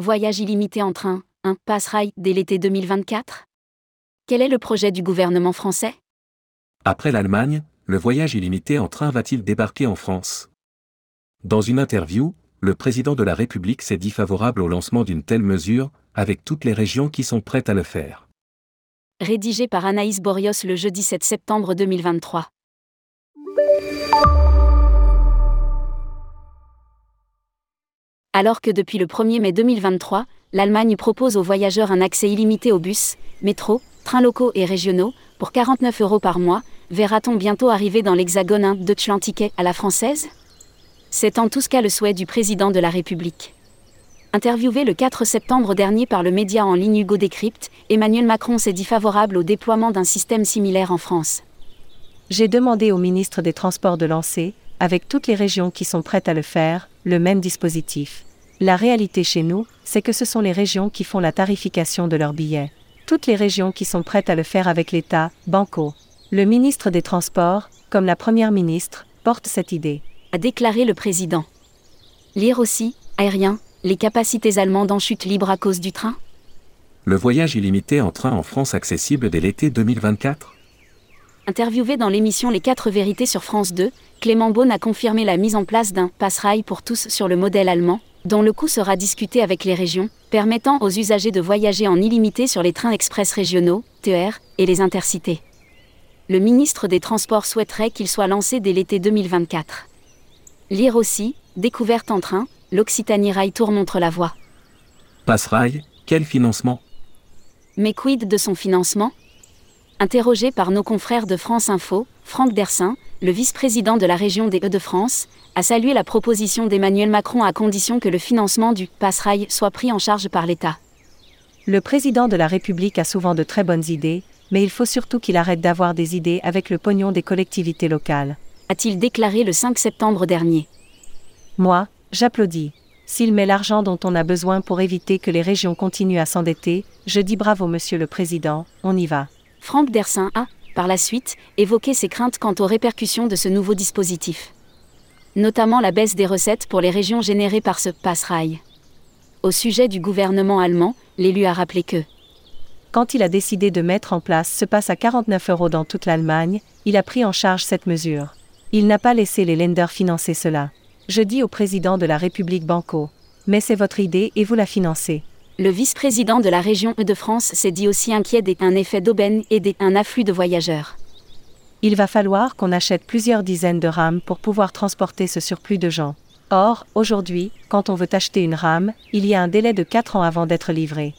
voyage illimité en train, un passe-rail dès l'été 2024 Quel est le projet du gouvernement français? Après l'Allemagne, le voyage illimité en train va-t-il débarquer en France? Dans une interview, le président de la République s'est dit favorable au lancement d'une telle mesure, avec toutes les régions qui sont prêtes à le faire. Rédigé par Anaïs Borios le jeudi 7 septembre 2023. Alors que depuis le 1er mai 2023, l'Allemagne propose aux voyageurs un accès illimité aux bus, métro, trains locaux et régionaux, pour 49 euros par mois, verra-t-on bientôt arriver dans l'hexagone un Deutschland-Ticket à la française? C'est en tout cas le souhait du président de la République. Interviewé le 4 septembre dernier par le média en ligne Hugo Décrypte, Emmanuel Macron s'est dit favorable au déploiement d'un système similaire en France. J'ai demandé au ministre des Transports de lancer, avec toutes les régions qui sont prêtes à le faire, le même dispositif. La réalité chez nous, c'est que ce sont les régions qui font la tarification de leurs billets. Toutes les régions qui sont prêtes à le faire avec l'État, Banco. Le ministre des Transports, comme la Première ministre, porte cette idée. A déclaré le président. Lire aussi, aérien, les capacités allemandes en chute libre à cause du train? Le voyage illimité en train en France accessible dès l'été 2024 Interviewé dans l'émission Les 4 vérités sur France 2, Clément Beaune a confirmé la mise en place d'un passe-rail pour tous sur le modèle allemand, dont le coût sera discuté avec les régions, permettant aux usagers de voyager en illimité sur les trains express régionaux, TER, et les intercités. Le ministre des Transports souhaiterait qu'il soit lancé dès l'été 2024. Lire aussi, découverte en train, l'Occitanie Rail Tour montre la voie. Passe-rail, quel financement? Mais quid de son financement? Interrogé par nos confrères de France Info, Franck Dersin, le vice-président de la région des Hauts-de-France, a salué la proposition d'Emmanuel Macron à condition que le financement du Passe-Rail soit pris en charge par l'État. Le président de la République a souvent de très bonnes idées, mais il faut surtout qu'il arrête d'avoir des idées avec le pognon des collectivités locales. A-t-il déclaré le 5 septembre dernier. Moi, J'applaudis. S'il met l'argent dont on a besoin pour éviter que les régions continuent à s'endetter, je dis bravo Monsieur le Président, on y va. Franck Dersin a, par la suite, évoqué ses craintes quant aux répercussions de ce nouveau dispositif. Notamment la baisse des recettes pour les régions générées par ce passe-rail. Au sujet du gouvernement allemand, l'élu a rappelé que quand il a décidé de mettre en place ce passe à 49 euros dans toute l'Allemagne, il a pris en charge cette mesure. Il n'a pas laissé les lenders financer cela. Je dis au président de la République Banco. Mais c'est votre idée et vous la financez. Le vice-président de la région de France s'est dit aussi inquiet d'un effet d'aubaine et d'un afflux de voyageurs. Il va falloir qu'on achète plusieurs dizaines de rames pour pouvoir transporter ce surplus de gens. Or, aujourd'hui, quand on veut acheter une rame, il y a un délai de 4 ans avant d'être livré.